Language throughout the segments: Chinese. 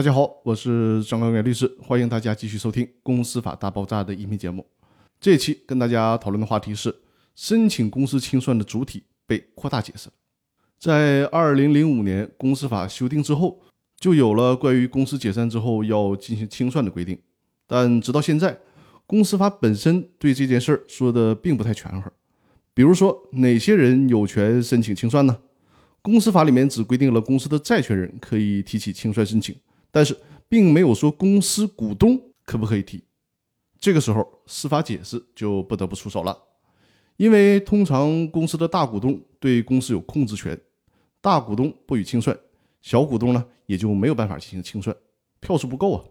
大家好，我是张高远律师，欢迎大家继续收听《公司法大爆炸》的音频节目。这期跟大家讨论的话题是申请公司清算的主体被扩大解释。在二零零五年公司法修订之后，就有了关于公司解散之后要进行清算的规定，但直到现在，公司法本身对这件事儿说的并不太全乎。比如说，哪些人有权申请清算呢？公司法里面只规定了公司的债权人可以提起清算申请。但是并没有说公司股东可不可以提，这个时候司法解释就不得不出手了，因为通常公司的大股东对公司有控制权，大股东不予清算，小股东呢也就没有办法进行清算，票数不够啊。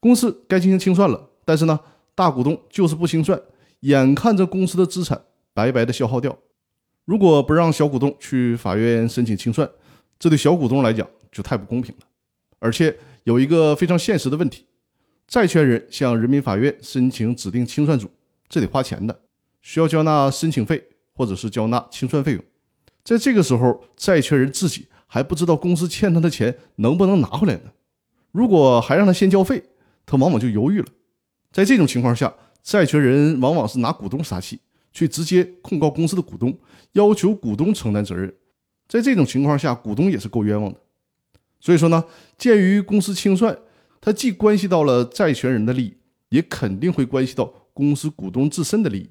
公司该进行清算了，但是呢大股东就是不清算，眼看着公司的资产白白的消耗掉，如果不让小股东去法院申请清算，这对小股东来讲就太不公平了。而且有一个非常现实的问题，债权人向人民法院申请指定清算组，这得花钱的，需要交纳申请费或者是交纳清算费用。在这个时候，债权人自己还不知道公司欠他的钱能不能拿回来呢。如果还让他先交费，他往往就犹豫了。在这种情况下，债权人往往是拿股东撒气，去直接控告公司的股东，要求股东承担责任。在这种情况下，股东也是够冤枉的。所以说呢，鉴于公司清算，它既关系到了债权人的利益，也肯定会关系到公司股东自身的利益。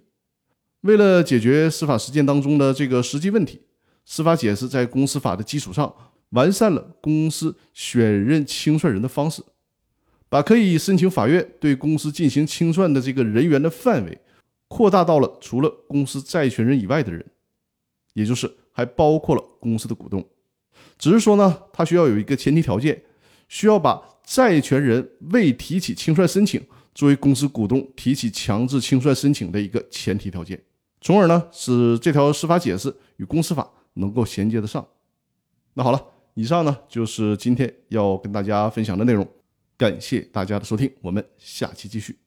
为了解决司法实践当中的这个实际问题，司法解释在公司法的基础上完善了公司选任清算人的方式，把可以申请法院对公司进行清算的这个人员的范围扩大到了除了公司债权人以外的人，也就是还包括了公司的股东。只是说呢，他需要有一个前提条件，需要把债权人未提起清算申请作为公司股东提起强制清算申请的一个前提条件，从而呢使这条司法解释与公司法能够衔接得上。那好了，以上呢就是今天要跟大家分享的内容，感谢大家的收听，我们下期继续。